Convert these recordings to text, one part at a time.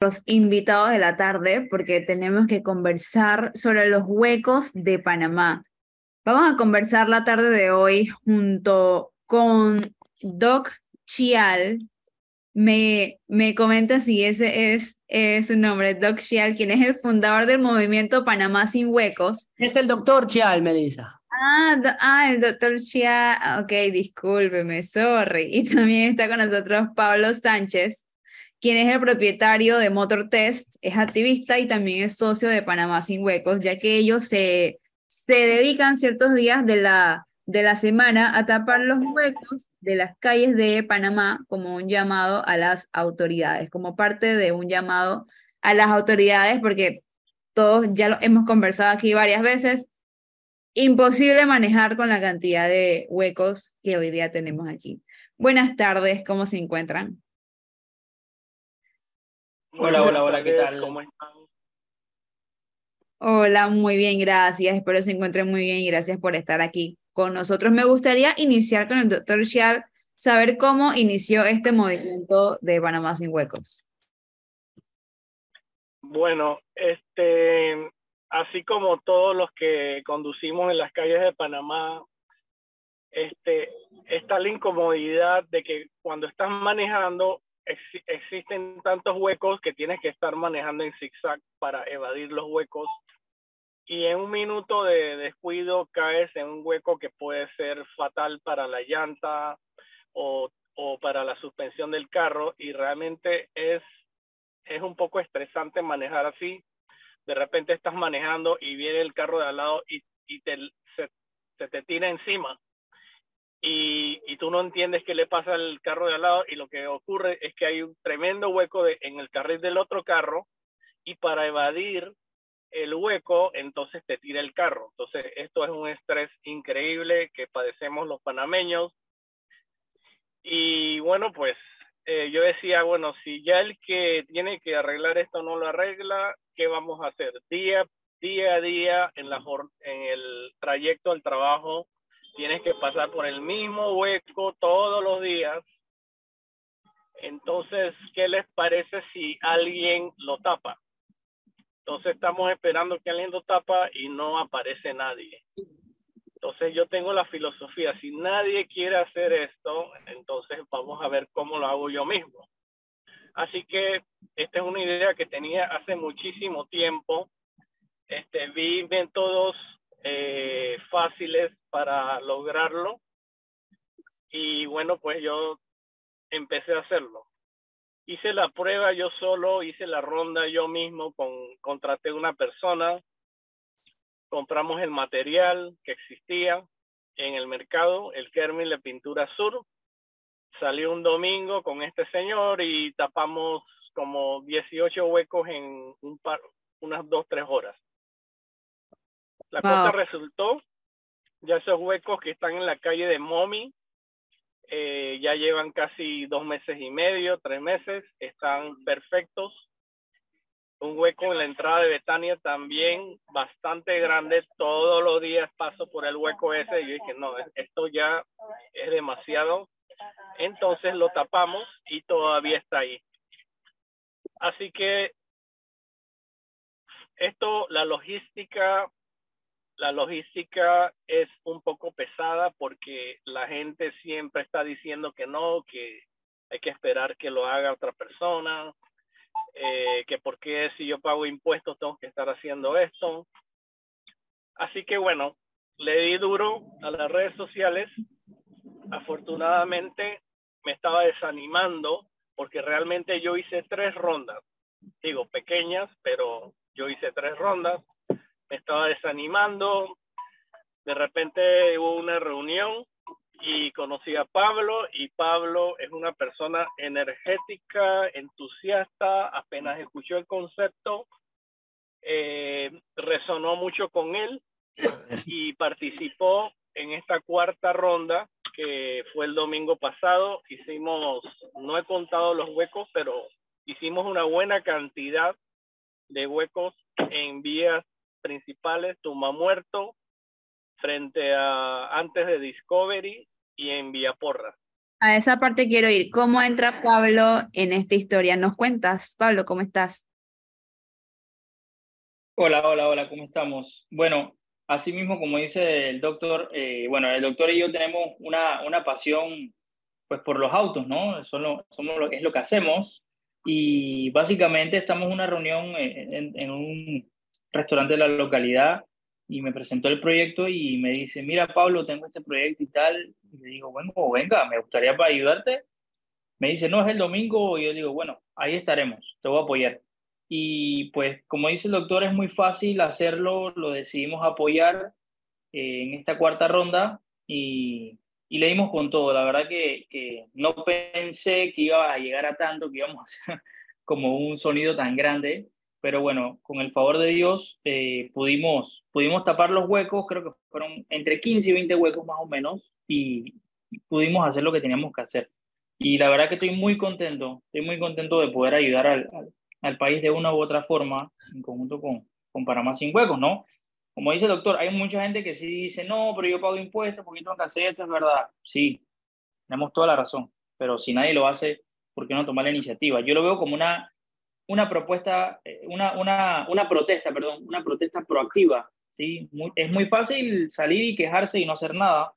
los invitados de la tarde porque tenemos que conversar sobre los huecos de Panamá. Vamos a conversar la tarde de hoy junto con Doc Chial. Me, me comenta si ese es, es su nombre, Doc Chial, quien es el fundador del movimiento Panamá sin huecos. Es el doctor Chial, Melissa. Ah, ah, el doctor Chial. Ok, discúlpeme, sorry. Y también está con nosotros Pablo Sánchez, quien es el propietario de Motor Test, es activista y también es socio de Panamá Sin Huecos, ya que ellos se, se dedican ciertos días de la, de la semana a tapar los huecos de las calles de Panamá como un llamado a las autoridades, como parte de un llamado a las autoridades, porque todos ya lo hemos conversado aquí varias veces, imposible manejar con la cantidad de huecos que hoy día tenemos aquí. Buenas tardes, ¿cómo se encuentran? Hola, hola, hola, ¿qué tal? ¿Cómo están? Hola, muy bien, gracias. Espero se encuentren muy bien y gracias por estar aquí con nosotros. Me gustaría iniciar con el doctor Xial, saber cómo inició este movimiento de Panamá sin huecos. Bueno, este, así como todos los que conducimos en las calles de Panamá, este, está la incomodidad de que cuando estás manejando existen tantos huecos que tienes que estar manejando en zigzag para evadir los huecos y en un minuto de descuido caes en un hueco que puede ser fatal para la llanta o, o para la suspensión del carro y realmente es, es un poco estresante manejar así. De repente estás manejando y viene el carro de al lado y, y te, se, te tira encima y, tú no entiendes qué le pasa al carro de al lado y lo que ocurre es que hay un tremendo hueco en el carril del otro carro y para evadir el hueco entonces te tira el carro. Entonces esto es un estrés increíble que padecemos los panameños y bueno pues eh, yo decía bueno si ya el que tiene que arreglar esto no lo arregla, ¿qué vamos a hacer? Día, día a día en, en el trayecto al trabajo tienes que pasar por el mismo hueco todos los días. Entonces, ¿qué les parece si alguien lo tapa? Entonces estamos esperando que alguien lo tapa y no aparece nadie. Entonces yo tengo la filosofía, si nadie quiere hacer esto, entonces vamos a ver cómo lo hago yo mismo. Así que esta es una idea que tenía hace muchísimo tiempo. Este, vi métodos eh, fáciles para lograrlo. Y bueno, pues yo empecé a hacerlo. Hice la prueba yo solo, hice la ronda yo mismo, con, contraté una persona, compramos el material que existía en el mercado, el Kermil de Pintura Sur. Salió un domingo con este señor y tapamos como 18 huecos en un par, unas dos, tres horas. La cosa resultó, ya esos huecos que están en la calle de Momi, eh, ya llevan casi dos meses y medio, tres meses, están perfectos. Un hueco en la entrada de Betania también bastante grande. Todos los días paso por el hueco ese y yo dije, no, esto ya es demasiado. Entonces lo tapamos y todavía está ahí. Así que esto, la logística la logística es un poco pesada porque la gente siempre está diciendo que no, que hay que esperar que lo haga otra persona, eh, que por qué si yo pago impuestos tengo que estar haciendo esto. Así que bueno, le di duro a las redes sociales. Afortunadamente me estaba desanimando porque realmente yo hice tres rondas, digo pequeñas, pero yo hice tres rondas me estaba desanimando. De repente hubo una reunión y conocí a Pablo y Pablo es una persona energética, entusiasta, apenas escuchó el concepto, eh, resonó mucho con él y participó en esta cuarta ronda que fue el domingo pasado. Hicimos, no he contado los huecos, pero hicimos una buena cantidad de huecos en vías principales, Tuma Muerto, frente a antes de Discovery y en Villaporra. A esa parte quiero ir. ¿Cómo entra Pablo en esta historia? ¿Nos cuentas, Pablo, cómo estás? Hola, hola, hola, ¿cómo estamos? Bueno, así mismo como dice el doctor, eh, bueno, el doctor y yo tenemos una, una pasión pues por los autos, ¿no? Eso lo, somos lo, es lo que hacemos y básicamente estamos en una reunión en, en, un restaurante de la localidad y me presentó el proyecto y me dice, mira Pablo, tengo este proyecto y tal. Y le digo, bueno, venga, me gustaría para ayudarte. Me dice, no, es el domingo. Y yo digo, bueno, ahí estaremos, te voy a apoyar. Y pues como dice el doctor, es muy fácil hacerlo, lo decidimos apoyar eh, en esta cuarta ronda y, y le dimos con todo. La verdad que, que, no pensé que iba a llegar a tanto, que íbamos a hacer como un sonido tan grande, pero bueno, con el favor de Dios eh, pudimos, pudimos tapar los huecos, creo que fueron entre 15 y 20 huecos más o menos, y pudimos hacer lo que teníamos que hacer. Y la verdad que estoy muy contento, estoy muy contento de poder ayudar al, al, país de una u otra forma, en conjunto con, con Panamá Sin Huecos, ¿no? Como dice el doctor, hay mucha gente que sí dice, no, pero yo pago impuestos, porque tengo que hacer esto, es verdad. Sí, tenemos toda la razón, pero si nadie lo hace, ¿por qué no tomar la iniciativa? Yo lo veo como una, una propuesta, eh, una, una, una protesta, perdón, una protesta proactiva. ¿sí? es muy fácil salir y quejarse y no hacer nada,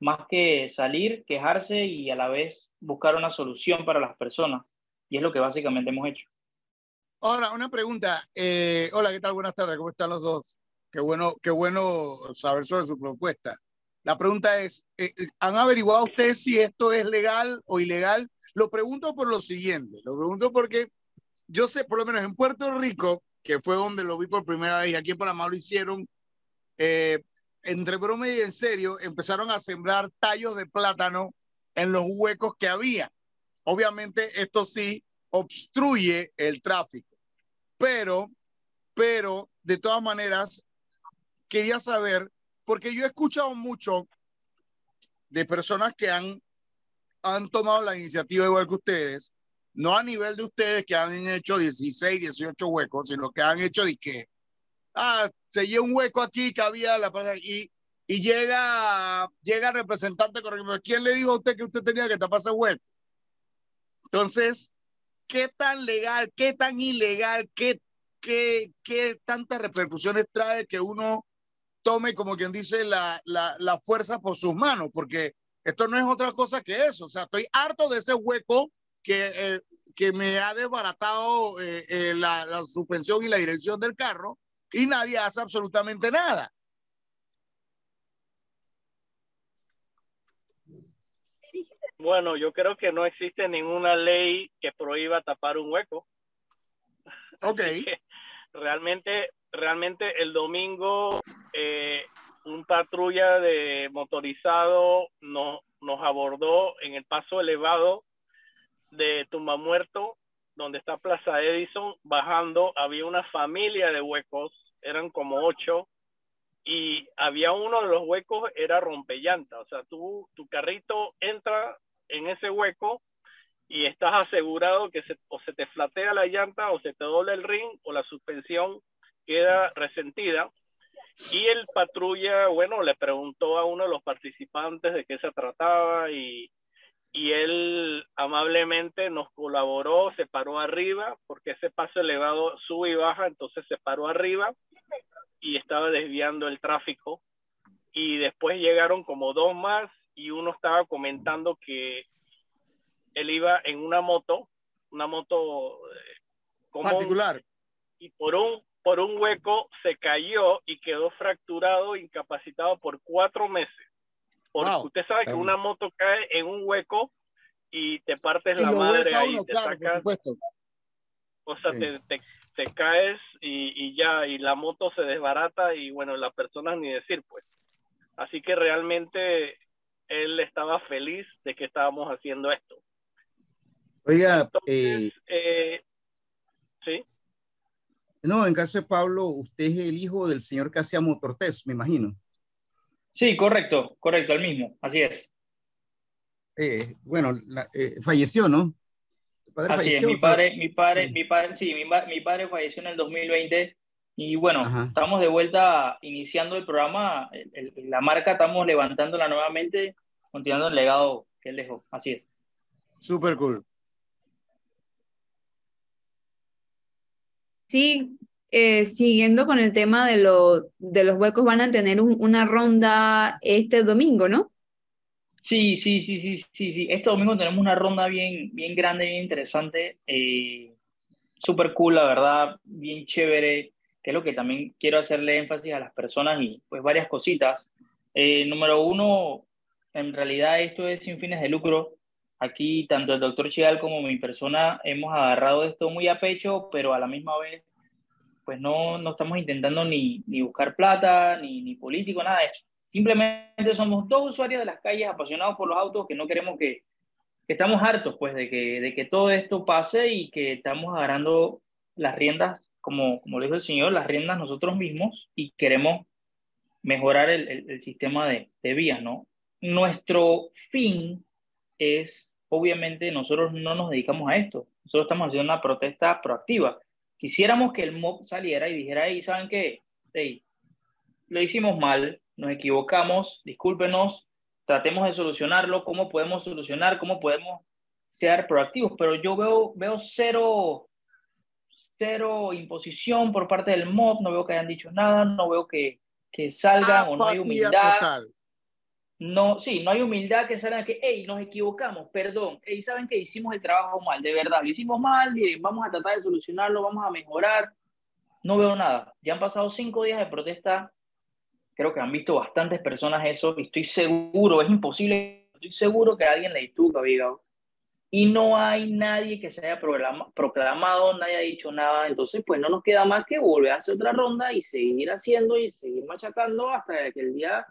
más que salir, quejarse y a la vez buscar una solución para las personas. Y es lo que básicamente hemos hecho. Hola, una pregunta. Eh, hola, ¿qué tal? Buenas tardes, ¿cómo están los dos? Qué bueno, qué bueno saber sobre su propuesta. La pregunta es, eh, eh, ¿han averiguado ustedes si esto es legal o ilegal? Lo pregunto por lo siguiente, lo pregunto porque yo sé, por lo menos en Puerto Rico, que fue donde lo vi por primera vez, y aquí en Panamá lo hicieron, eh, entre broma y en serio, empezaron a sembrar tallos de plátano en los huecos que había. Obviamente esto sí obstruye el tráfico, pero, pero de todas maneras quería saber, porque yo he escuchado mucho de personas que han, han tomado la iniciativa igual que ustedes, no a nivel de ustedes que han hecho 16, 18 huecos, sino que han hecho de que, ah, se lleva un hueco aquí que había la y, y llega, llega representante con ¿quién le dijo a usted que usted tenía que tapar ese hueco? Entonces, ¿qué tan legal, qué tan ilegal, qué, qué, qué tantas repercusiones trae que uno tome, como quien dice, la, la, la, fuerza por sus manos, porque esto no es otra cosa que eso. O sea, estoy harto de ese hueco que, eh, que me ha desbaratado eh, eh, la, la suspensión y la dirección del carro y nadie hace absolutamente nada. Bueno, yo creo que no existe ninguna ley que prohíba tapar un hueco. Ok. realmente realmente el domingo eh, un patrulla de motorizado nos, nos abordó en el paso elevado de Tumbamuerto, donde está Plaza Edison, bajando, había una familia de huecos, eran como ocho, y había uno de los huecos, era rompellanta, o sea, tú, tu carrito entra en ese hueco y estás asegurado que o se te flatea la llanta o se te doble el ring o la suspensión queda resentida. Y el patrulla, bueno, le preguntó a uno de los participantes de qué se trataba y, y él amablemente nos colaboró, se paró arriba, porque ese paso elevado sube y baja, entonces se paró arriba y estaba desviando el tráfico. Y después llegaron como dos más y uno estaba comentando que él iba en una moto, una moto eh, particular. Y por un por un hueco, se cayó y quedó fracturado, incapacitado por cuatro meses. Usted sabe que una moto cae en un hueco y te partes la madre ahí, te sacas, o sea, te, te, caes y, y, ya, y la moto se desbarata y bueno, las personas ni decir, pues. Así que realmente él estaba feliz de que estábamos haciendo esto. Oiga, eh, eh, sí. No, en caso de Pablo, usted es el hijo del señor que hacía Motortest, me imagino. Sí, correcto, correcto, el mismo, así es. Eh, bueno, eh, falleció, ¿no? así es, mi padre, mi padre, mi padre, sí, mi, padre falleció en el 2020 y bueno, estamos de vuelta iniciando el programa, la marca estamos levantándola nuevamente, continuando el legado que él dejó. Así es. Super cool. Sí, eh, siguiendo con el tema de, lo, de los huecos, van a tener un- una ronda este domingo, ¿no? Sí, sí, sí, sí, sí, sí. Este domingo tenemos una ronda bien, bien grande, bien interesante. Eh, súper cool, la verdad, bien chévere, que es lo que también quiero hacerle énfasis a las personas y pues varias cositas. Eh, número uno, en realidad esto es sin fines de lucro. Aquí tanto el doctor Chial como mi persona hemos agarrado esto muy a pecho, pero a la misma vez pues no, no estamos intentando ni, ni buscar plata, ni, ni político, nada de eso. Simplemente somos dos usuarios de las calles apasionados por los autos que no queremos que, que estamos hartos pues de que, de que todo esto pase y que estamos agarrando las riendas, como, como lo dijo el señor, las riendas nosotros mismos y queremos mejorar el, el, el sistema de, de vías, ¿no? Nuestro fin es, obviamente, nosotros no nos dedicamos a esto, nosotros estamos haciendo una protesta proactiva. Quisiéramos que el MOB saliera y dijera, hey, ¿saben qué? Hey, lo hicimos mal, nos equivocamos, discúlpenos, tratemos de solucionarlo, cómo podemos solucionar, cómo podemos ser proactivos, pero yo veo, veo cero, cero imposición por parte del MOB, no veo que hayan dicho nada, no veo que, que salgan o no hay humildad. total. No, sí, no hay humildad que salgan que, hey, nos equivocamos, perdón, hey, ¿saben que hicimos el trabajo mal? De verdad, lo hicimos mal, vamos a tratar de solucionarlo, vamos a mejorar. No veo nada. Ya han pasado cinco días de protesta, creo que han visto bastantes personas eso, y estoy seguro, es imposible, estoy seguro que alguien le estuvo Vigao. Y no hay nadie que se haya programa- proclamado, nadie ha dicho nada, entonces pues no nos queda más que volver a hacer otra ronda y seguir haciendo y seguir machacando hasta que el día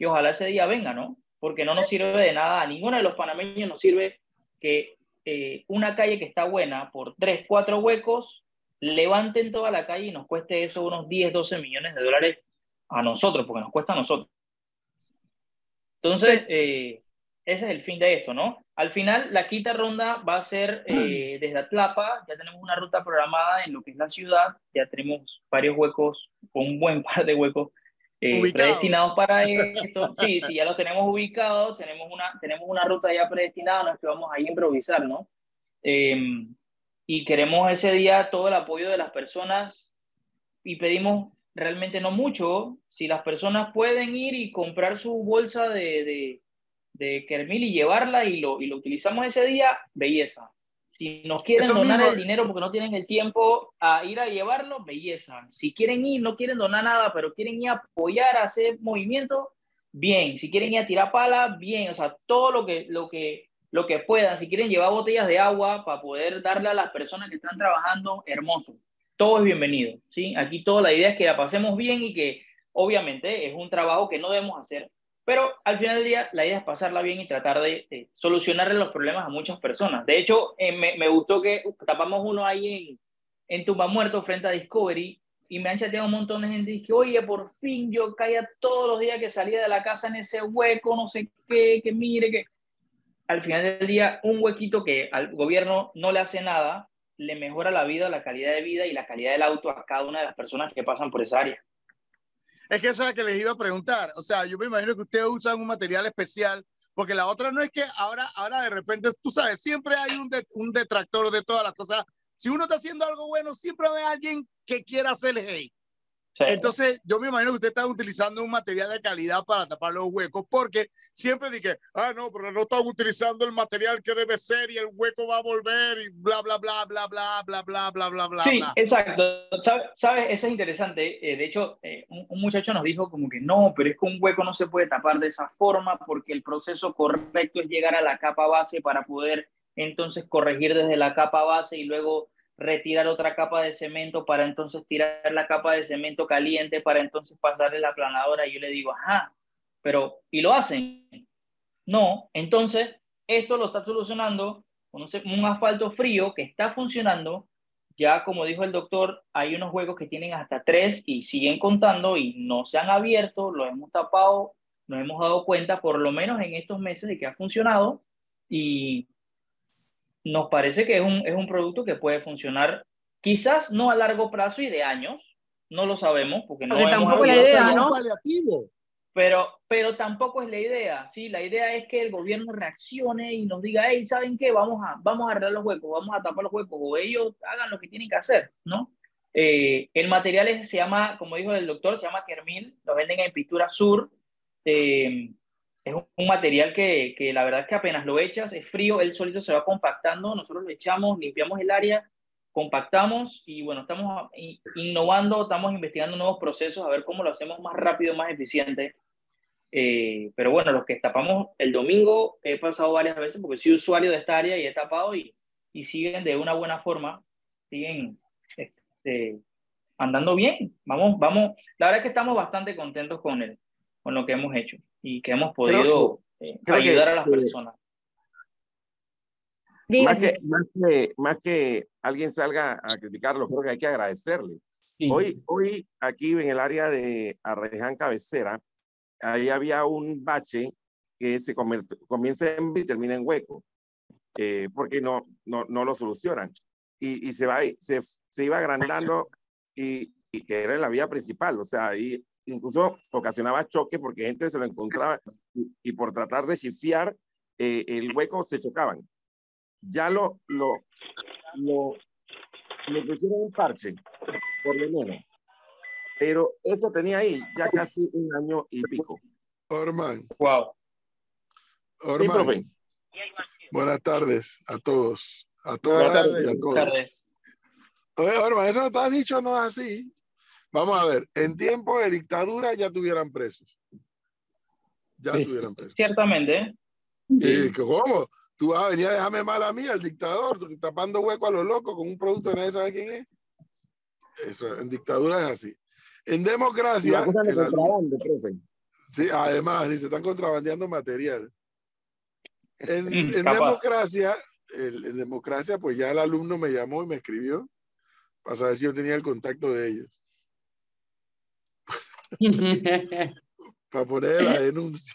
que ojalá ese día venga, ¿no? Porque no nos sirve de nada, a ninguno de los panameños nos sirve que eh, una calle que está buena por tres, cuatro huecos, levanten toda la calle y nos cueste eso unos 10, 12 millones de dólares a nosotros, porque nos cuesta a nosotros. Entonces, eh, ese es el fin de esto, ¿no? Al final, la quinta ronda va a ser eh, desde Atlapa, ya tenemos una ruta programada en lo que es la ciudad, ya tenemos varios huecos, un buen par de huecos eh, predestinados para esto. Sí, sí, ya los tenemos ubicados, tenemos una, tenemos una ruta ya predestinada, no es que vamos ahí a improvisar, ¿no? Eh, y queremos ese día todo el apoyo de las personas y pedimos realmente no mucho, si las personas pueden ir y comprar su bolsa de, de, de Kermil y llevarla y lo, y lo utilizamos ese día, belleza. Si nos quieren Eso donar mismo- el dinero porque no tienen el tiempo a ir a llevarlo, belleza. Si quieren ir, no quieren donar nada, pero quieren ir a apoyar, a hacer movimiento, bien. Si quieren ir a tirar pala, bien. O sea, todo lo que, lo que, lo que puedan. Si quieren llevar botellas de agua para poder darle a las personas que están trabajando, hermoso. Todo es bienvenido. ¿sí? Aquí toda la idea es que la pasemos bien y que obviamente es un trabajo que no debemos hacer, pero al final del día la idea es pasarla bien y tratar de, de solucionarle los problemas a muchas personas. De hecho, eh, me, me gustó que tapamos uno ahí en, en Tumba Muerto frente a Discovery y me han chateado un montón de gente y que, oye, por fin yo caía todos los días que salía de la casa en ese hueco, no sé qué, que mire, que al final del día un huequito que al gobierno no le hace nada, le mejora la vida, la calidad de vida y la calidad del auto a cada una de las personas que pasan por esa área. Es que eso es lo que les iba a preguntar. O sea, yo me imagino que ustedes usan un material especial, porque la otra no es que ahora, ahora de repente, tú sabes, siempre hay un, de- un detractor de todas las cosas. Si uno está haciendo algo bueno, siempre va a haber alguien que quiera hacer hate. Entonces, yo me imagino que usted está utilizando un material de calidad para tapar los huecos, porque siempre dije, ah, no, pero no están utilizando el material que debe ser y el hueco va a volver y bla, bla, bla, bla, bla, bla, bla, bla, bla, bla. Sí, bla. exacto. ¿Sabes? ¿Sabe? Eso es interesante. Eh, de hecho, eh, un, un muchacho nos dijo como que no, pero es que un hueco no se puede tapar de esa forma porque el proceso correcto es llegar a la capa base para poder entonces corregir desde la capa base y luego retirar otra capa de cemento para entonces tirar la capa de cemento caliente para entonces pasarle la aplanadora. Y yo le digo, ajá, pero ¿y lo hacen? No, entonces esto lo está solucionando con un, asfalto frío que está funcionando. Ya como dijo el doctor, hay unos huecos que tienen hasta tres y siguen contando y no se han abierto, los hemos tapado, nos hemos dado cuenta por lo menos en estos meses de que ha funcionado y nos parece que es un, es un producto que puede funcionar quizás no a largo plazo y de años, no lo sabemos porque no Porque tampoco la idea, pero, pero tampoco es la idea, ¿sí? La idea es que el gobierno reaccione y nos diga, hey, ¿saben qué? Vamos a, vamos a arreglar los huecos, vamos a tapar los huecos, o ellos hagan lo que tienen que hacer, ¿no? Eh, el material se llama, como dijo el doctor, se llama Kermil, lo venden en Pintura Sur. Eh, es un material que, que, la verdad es que apenas lo echas, es frío, él solito se va compactando, nosotros lo echamos, limpiamos el área, compactamos y bueno, estamos innovando, estamos investigando nuevos procesos a ver cómo lo hacemos más rápido, más eficiente. Eh, pero bueno, los que tapamos el domingo, he pasado varias veces porque soy usuario de esta área y he tapado y, y siguen de una buena forma, siguen este, andando bien. Vamos, vamos, la verdad es que estamos bastante contentos con, el, con lo que hemos hecho y que hemos podido eh, ayudar a las personas. Más que, más, que, más que, alguien salga a criticarlo, creo que hay que agradecerle. Hoy, hoy aquí en el área de Arreján Cabecera, ahí había un bache que se comienza en y termina en hueco, eh, porque no, no, no lo solucionan. Y, y se, va, se, se iba agrandando y, y, que era la vía principal, o sea, ahí incluso ocasionaba choque porque gente se lo encontraba y, por tratar de chifiar eh, el hueco se chocaban. Ya lo, lo, lo, lo pusieron un parche, por lo menos. Pero eso tenía ahí ya casi un año y pico. Orman. Wow. Orman. Buenas tardes a todos. A todas y a todos. Oye, Orman, eso no te has dicho, no es así. Vamos a ver, en tiempo de dictadura ya tuvieran presos. Ya tuvieran presos. Ciertamente. ¿Y cómo? Tú vas a venir a dejarme mal a mí, al dictador, tapando hueco a los locos con un producto que nadie sabe quién es. Eso, en dictadura es así. En democracia. sí, además, si se están contrabandeando material. En, en democracia, el, en democracia, pues ya el alumno me llamó y me escribió para saber si yo tenía el contacto de ellos. para poner la denuncia.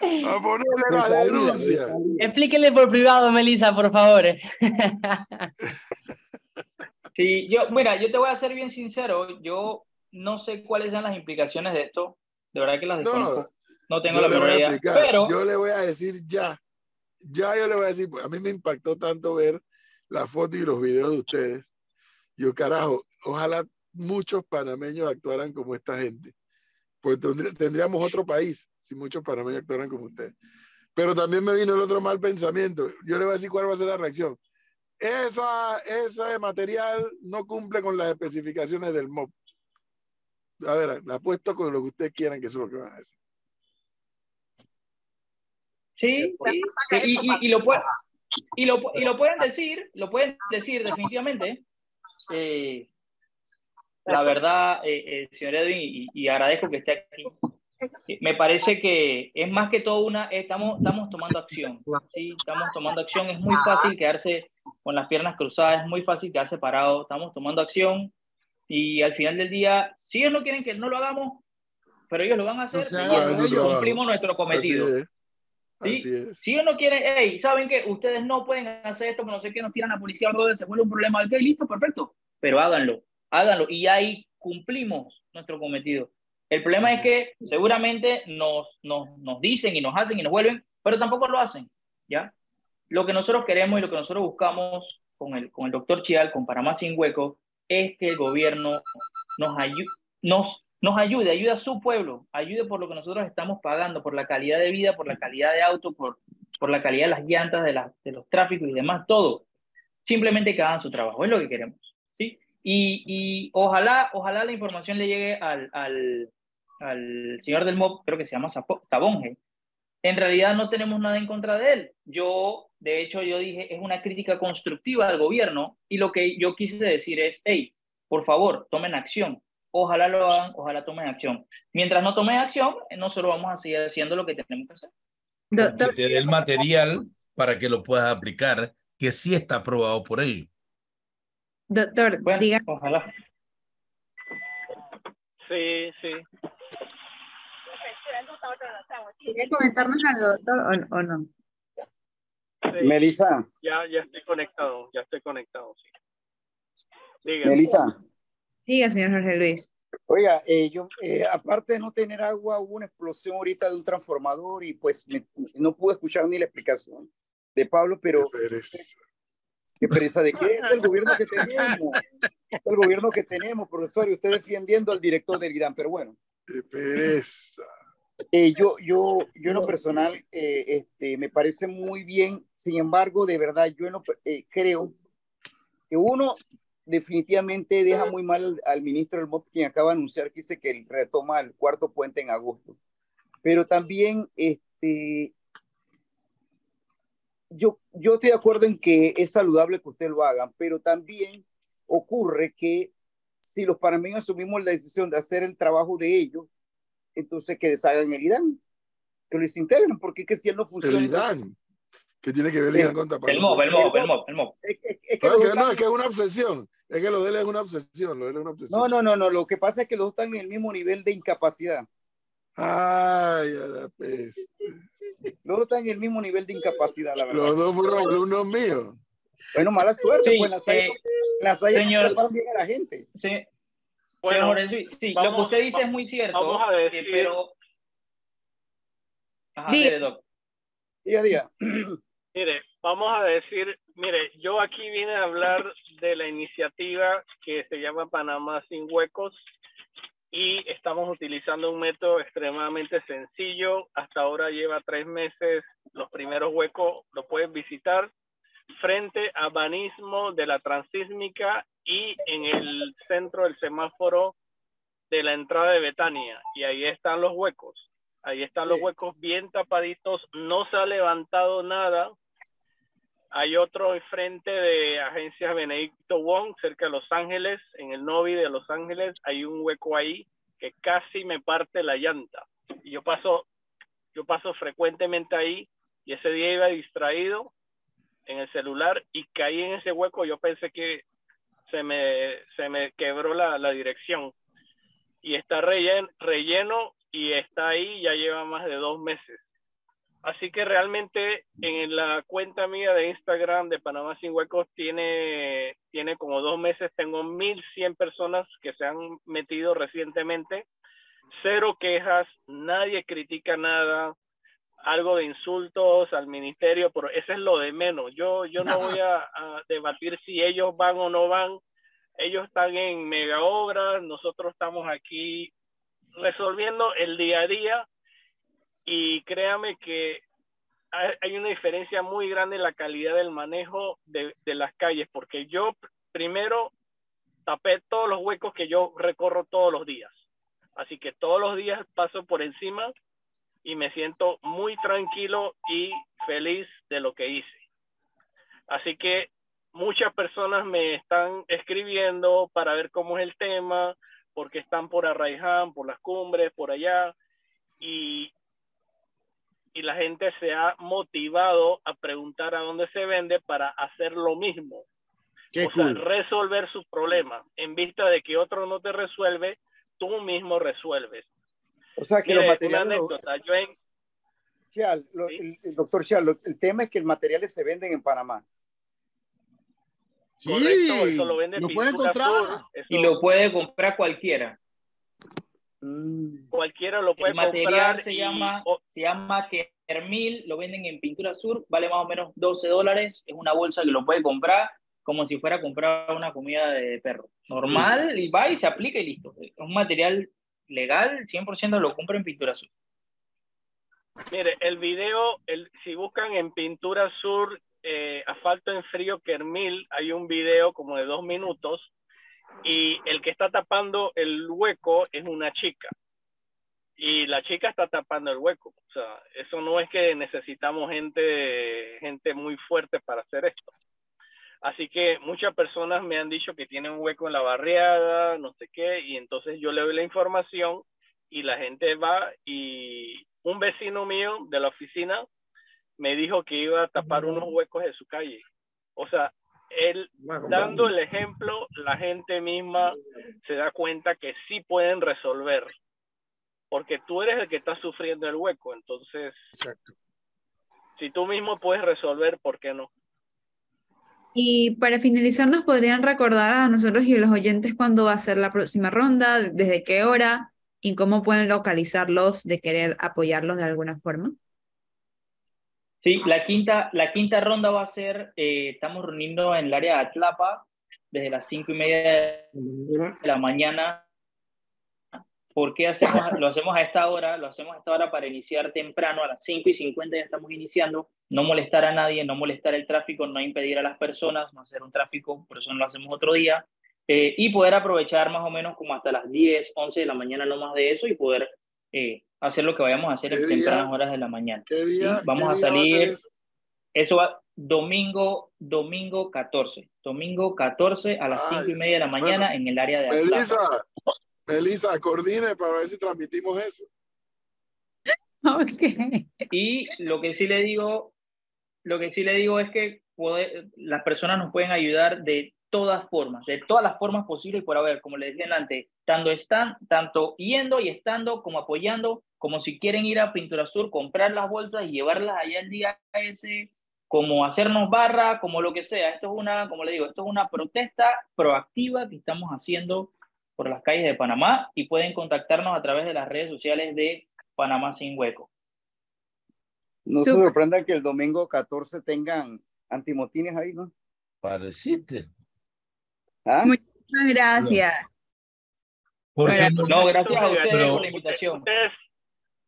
para ponerle la denuncia. Explíquenle por privado, Melissa, por favor. sí, yo, mira, yo te voy a ser bien sincero, yo no sé cuáles son las implicaciones de esto, de verdad que las desconozco. No, no tengo la menor idea. Pero yo le voy a decir ya, ya yo le voy a decir, a mí me impactó tanto ver la foto y los videos de ustedes. Yo, carajo, ojalá muchos panameños actuaran como esta gente. Pues tendríamos otro país si muchos panameños actuaran como ustedes. Pero también me vino el otro mal pensamiento. Yo le voy a decir cuál va a ser la reacción. Esa, ese material no cumple con las especificaciones del MOB. A ver, la apuesto con lo que ustedes quieran, que eso es lo que van a decir. Sí, sí. Y, y, lo y, lo, y, lo, pueden decir, lo pueden decir definitivamente. Eh, la verdad, eh, eh, señor Edwin, y, agradezco que esté aquí. Me parece que es más que todo una, estamos, estamos tomando acción, ¿sí? estamos tomando acción, es muy fácil quedarse con las piernas cruzadas, es muy fácil quedarse parado, estamos tomando acción y al final del día, si ellos no quieren que no lo hagamos, pero ellos lo van a hacer, y cumplimos nuestro cometido. ¿Sí? Si uno quiere, hey, ¿saben qué? Ustedes no pueden hacer esto, que no sé qué, nos tiran a la policía, se vuelve un problema, ok, listo, perfecto, pero háganlo, háganlo, y ahí cumplimos nuestro cometido. El problema es que seguramente nos, nos, nos dicen y nos hacen y nos vuelven, pero tampoco lo hacen, ¿ya? Lo que nosotros queremos y lo que nosotros buscamos con el, con el doctor Chial, con Panamá Sin Hueco, es que el gobierno nos, nos nos ayude, ayude a su pueblo, ayude por lo que nosotros estamos pagando, por la calidad de vida, por la calidad de auto, por, por la calidad de las llantas, de, de los tráficos y demás, todo. Simplemente que hagan su trabajo, es lo que queremos. Y, y ojalá, ojalá la información le llegue al, al, al señor del MOB, creo que se llama Sabonge. En realidad no tenemos nada en contra de él. Yo, de hecho, yo dije, es una crítica constructiva al gobierno y lo que yo quise decir es, hey, por favor, tomen acción ojalá lo hagan, ojalá tomen acción. Mientras no tomen acción, nosotros vamos a seguir haciendo lo que tenemos que hacer. Doctor, te dé el material para que lo puedas aplicar, que sí está aprobado por ellos. Doctor, diga. Ojalá. Sí, sí. ¿Quiere comentarnos algo, doctor, o, no? Melissa. Ya, ya estoy conectado, ya estoy conectado, sí. Melissa. Diga, señor Jorge Luis. Oiga, eh, yo, eh, aparte de no tener agua, hubo una explosión ahorita de un transformador y pues no pude escuchar ni la explicación de Pablo, pero... Qué pereza. ¿Qué pereza de qué es el gobierno que tenemos? el gobierno que tenemos, profesor, y usted defendiendo al director del IDAN, pero bueno. Qué pereza. Eh, yo, yo, yo en lo personal, eh, este, me parece muy bien, sin embargo, de verdad, yo eh, creo que uno definitivamente deja muy mal al, ministro del MOP, quien acaba de anunciar que dice que retoma el cuarto puente en agosto. Pero también, este, yo, yo estoy de acuerdo en que es saludable que ustedes lo hagan, pero también ocurre que si los panameños asumimos la decisión de hacer el trabajo de ellos, entonces que deshagan el IDAN, que lo desintegren, porque es que si él no funciona... El IDAN, que tiene que ver el IDAN contra El MOB, el MOB, el MOB, el MOB. Es, que no, es que es una obsesión, es que lo de él es una obsesión, lo de él es una obsesión. No, no, no, no, lo que pasa es que los dos están en el mismo nivel de incapacidad. Ay, a la peste. Los dos están en el mismo nivel de incapacidad, la verdad. Los dos fueron alumnos míos. Bueno, mala suerte, Sí, pues las eh, las hay señor- bien a la gente. Sí. Bueno, Señor Lorenzo, sí, lo que usted dice va- es muy cierto. vamos a decir- eh, pero. Ajá, doc. Día a día. Mire, vamos a decir, mire, yo aquí vine a hablar de la iniciativa que se llama Panamá sin huecos y estamos utilizando un método extremadamente sencillo. Hasta ahora lleva tres meses. Los primeros huecos lo pueden visitar frente a Banismo de la Transísmica y en el centro del semáforo de la entrada de Betania. Y ahí están los huecos. Ahí están los huecos bien tapaditos. No se ha levantado nada. Hay otro enfrente de Agencia Benedicto Wong, cerca de Los Ángeles, en el Novi de Los Ángeles. Hay un hueco ahí que casi me parte la llanta. Y yo paso, yo paso frecuentemente ahí y ese día iba distraído en el celular y caí en ese hueco. Yo pensé que se me, se me quebró la, la dirección. Y está relleno, relleno y está ahí, ya lleva más de dos meses. Así que realmente en la cuenta mía de Instagram de Panamá Sin Huecos tiene, tiene como dos meses, tengo 1100 personas que se han metido recientemente, cero quejas, nadie critica nada, algo de insultos al ministerio, pero eso es lo de menos. Yo, yo no voy a, a debatir si ellos van o no van, ellos están en mega obras, nosotros estamos aquí resolviendo el día a día y créame que hay una diferencia muy grande en la calidad del manejo de, las calles, porque yo pr- primero tapé todos los huecos que yo recorro todos los días. Así que todos los días paso por encima y me siento muy tranquilo y feliz de lo que hice. Así que muchas personas me están escribiendo para ver cómo es el tema, porque están por Arraiján, por las cumbres, por allá, y, y la gente se ha motivado a preguntar a dónde se vende para hacer lo mismo. Qué o sea, resolver su problema. En vista de que otro no te resuelve, tú mismo resuelves. O sea que Mire, los una materiales. anécdota, yo en, Chial, lo- Sí. el, el doctor Chial, lo- el tema es que el materiales se venden en Panamá. Sí, correcto, eso lo vende lo puede encontrar. Sur, eso Y lo puede comprar cualquiera. Cualquiera lo puede El material comprar se y- llama, se llama Kermil, lo venden en Pintura Sur, vale más o menos 12 dólares, es una bolsa que lo puede comprar como si fuera a comprar una comida de perro. Normal, y va y se aplica y listo. Es un material legal, 100% lo compra en Pintura Sur. Mire, el video, el, si buscan en Pintura Sur, eh, Asfalto en Frío Kermil, hay un video como de dos minutos y el que está tapando el hueco es una chica. Y la chica está tapando el hueco. O sea, eso no es que necesitamos gente, gente muy fuerte para hacer esto. Así que muchas personas me han dicho que tienen un hueco en la barriada, no sé qué, y entonces yo le doy la información y la gente va y un vecino mío de la oficina me dijo que iba a tapar unos huecos de su calle. O sea, él dando el ejemplo, la gente misma se da cuenta que sí pueden resolver. Porque tú eres el que está sufriendo el hueco. Entonces, Exacto. si tú mismo puedes resolver, ¿por qué no? Y para finalizar, ¿nos podrían recordar a nosotros y a los oyentes cuándo va a ser la próxima ronda, desde qué hora y cómo pueden localizarlos de querer apoyarlos de alguna forma? Sí, la quinta, la quinta ronda va a ser, eh, estamos reuniendo en el área de Atlapa desde las cinco y media de la mañana. ¿Por qué hacemos, lo hacemos a esta hora? Lo hacemos a esta hora para iniciar temprano, a las 5 y 50 ya estamos iniciando, no molestar a nadie, no molestar el tráfico, no impedir a las personas, no hacer un tráfico, por eso no lo hacemos otro día, eh, y poder aprovechar más o menos como hasta las 10, 11 de la mañana, no más de eso, y poder eh, hacer lo que vayamos a hacer en tempranas horas de la mañana. ¿Qué día, Vamos qué a día va salir, eso? eso va domingo, domingo 14, domingo 14 a las Ay, 5 y media de la mañana bueno, en el área de Atlanta. Melissa, Melissa, coordine para ver si transmitimos eso. Ok. Y lo que sí le digo, lo que sí le digo es que puede- las personas nos pueden ayudar de todas formas, de todas las formas posibles por haber, como les decía antes, tanto están, tanto yendo y estando como apoyando, como si quieren ir a Pintura Sur, comprar las bolsas y llevarlas allá el día ese, como hacernos barra, como lo que sea. Esto es una, como le digo, esto es una protesta proactiva que estamos haciendo por las calles de Panamá y pueden contactarnos a través de las redes sociales de Panamá Sin Hueco. No se Súper. sorprendan que el domingo 14 tengan antimotines ahí, ¿no? Pareciste. ¿Ah? Muchas gracias. No, gracias a ustedes Pero- por la invitación. Ustedes,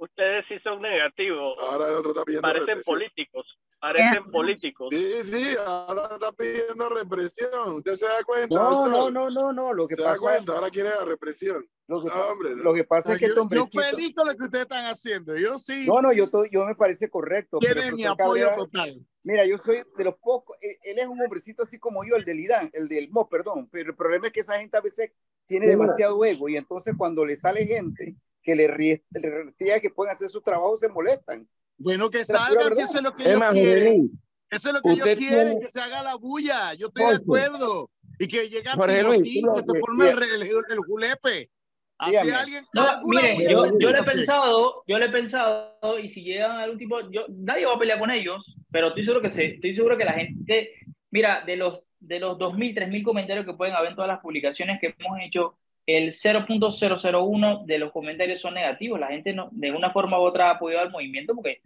ustedes sí son negativos. Ahora el otro está pidiendo Parecen represión. políticos. Parecen políticos. Sí, sí, ahora está pidiendo represión. ¿Usted se da cuenta? No, no, no, no, no. Lo que ¿Se da cuenta? Ahora quiere la represión. lo que, No, hombre, no. lo que pasa es que yo, este yo feliz con lo que ustedes están haciendo. Yo sí No, no, yo, to- yo me parece correcto. pero tiene el mi apoyo Cabrera- total. Mira, yo soy de los pocos, él, él es un hombrecito así como yo, el del IDAN, el del MO, perdón, pero el problema es que esa gente a veces tiene demasiado ego y entonces cuando le sale gente que le restría que pueden hacer su trabajo, se molestan. Bueno, que salgan, si eso es lo que Es ellos quieren. Eso es lo que ellos quieren, tiene- que se haga la bulla. Yo estoy de Jorge. acuerdo. Y que llegue a Jorge Luis, que se forme el, el, el julepe. Así alguien. No, bulla yo, yo le he pensado, yo le he pensado, y si llegan algún tipo, yo, nadie va a pelear con ellos, pero estoy seguro que se, estoy seguro que la gente, mira, de los, de los 2.000, 3.000 comentarios que pueden haber en todas las publicaciones que hemos hecho, el 0.001 de los comentarios son negativos. La gente no, de una forma u otra ha apoyado al movimiento porque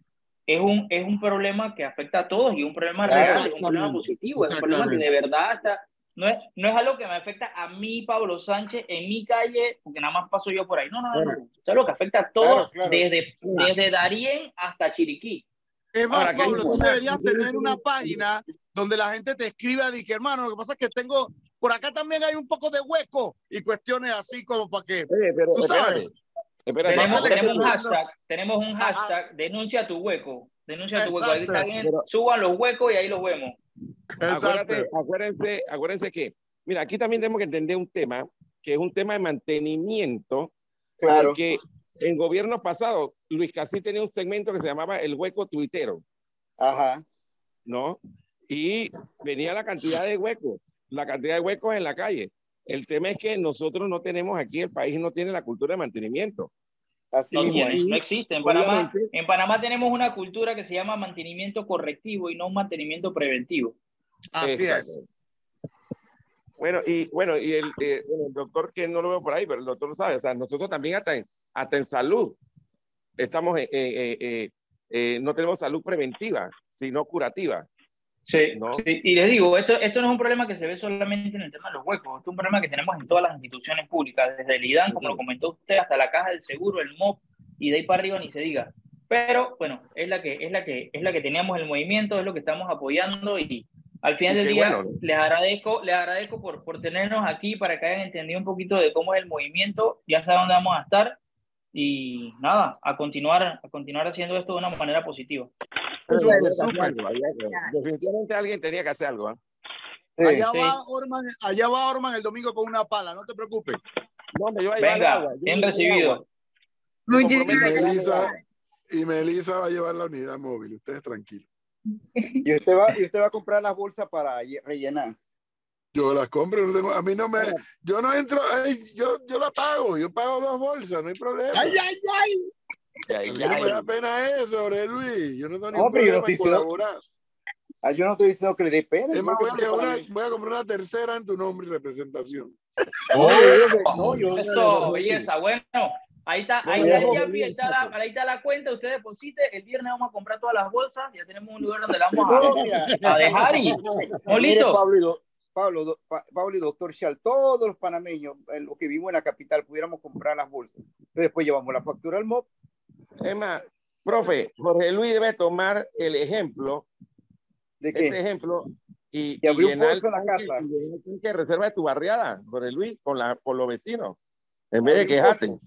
es un, es un problema que afecta a todos y un problema real, es un problema positivo, es un problema que de verdad está, no es, no es algo que me afecta a mí, Pablo Sánchez, en mi calle, porque nada más paso yo por ahí. No, no, no, no. Esto es algo que afecta a todos, Claro, claro. Desde, desde Darién hasta Chiriquí. Es más, Ahora, ¿qué Pablo, tú deberías tener una página donde la gente te escriba, dije, hermano, lo que pasa es que tengo, por acá también hay un poco de hueco y cuestiones así como para que, Oye, pero tú sabes. Tenemos, un hashtag, tenemos un hashtag, denuncia tu hueco. Denuncia tu hueco. Ahí está bien, suban los huecos y ahí los vemos. Acuérdate, acuérdense, acuérdense que, mira, aquí también tenemos que entender un tema, que es un tema de mantenimiento, Claro. porque en gobierno pasado, Luis Casí tenía un segmento que se llamaba El Hueco Tuitero, Ajá. ¿no? Y venía la cantidad de huecos, la cantidad de huecos en la calle. El tema es que nosotros no tenemos aquí, el país no tiene la cultura de mantenimiento. Así No tiene, no existe. En Panamá, en Panamá tenemos una cultura que se llama mantenimiento correctivo y no un mantenimiento preventivo. Así es. Bueno, y bueno, y el, eh, el doctor que no lo veo por ahí, pero el doctor lo sabe, o sea, nosotros también hasta en, hasta en salud estamos, eh, eh, eh, eh, no tenemos salud preventiva, sino curativa. Sí, ¿No? sí. y les digo, esto, esto no es un problema que se ve solamente en el tema de los huecos, esto es un problema que tenemos en todas las instituciones públicas, desde el IDAN, como lo comentó usted, hasta la Caja del Seguro, el MOP, y de ahí para arriba ni se diga. Pero bueno, es la que, es la que, es la que teníamos el movimiento, es lo que estamos apoyando y al final del día bueno. les agradezco, les agradezco por, por tenernos aquí para que hayan entendido un poquito de cómo es el movimiento, ya saben dónde vamos a estar y nada, a continuar, a continuar haciendo esto de una manera positiva. Definitivamente alguien tenía que hacer algo. ¿ah? Allá Sí. va Orman, allá va Orman el domingo con una pala, no te preocupes. No, me a Venga, agua, bien recibido. agua. Me Muchísimas comprometo a llevar Melissa, agua. y Melissa va a llevar la unidad móvil. Ustedes tranquilos. Y usted va, y usted va a comprar las bolsas para lle- rellenar. Yo las compro, no tengo- a mí no me, yo no entro, ay, yo, yo la pago, yo pago dos bolsas, no hay problema. ¡Ay, ay, ay! Ya, A mí ya, no me da pena eso, Jorge Luis. Yo no tengo No, ningún pero yo no problema en colaborar. Ah, yo no estoy diciendo que le dé pena. Es yo más, voy a, una- voy a comprar una tercera en tu nombre y representación. Yo- no, yo- Eso, belleza. Bueno, ahí está, ahí está el Yapi, ahí está, la, ahí está la cuenta. Usted deposite. El viernes vamos a comprar todas las bolsas. Ya tenemos un lugar donde la vamos a, a dejar y. Pablo Pablo, Pablo y doctor Schall, todos los panameños, eh, los que vivimos en la capital, pudiéramos comprar las bolsas. Después llevamos la factura al MOP. Es más, profe, Jorge Luis debe tomar el ejemplo, ¿De qué? este ejemplo, y, Y abrir un llenar pozo en la casa. y de reserva de tu barriada, Jorge Luis, con, la, con los vecinos, en vez de un quejarte.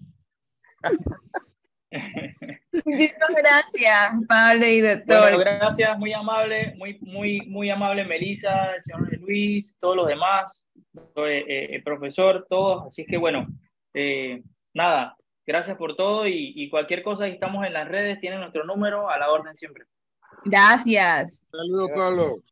Muchísimas gracias, Pablo y doctor. Bueno, gracias, muy amable, muy, muy, muy amable Melissa, el señor Luis, todos los demás, eh, eh, el profesor, todos. Así que bueno, eh, nada, gracias por todo y, y cualquier cosa, ahí estamos en las redes, tienen nuestro número a la orden siempre. Gracias. Saludos, Pablo.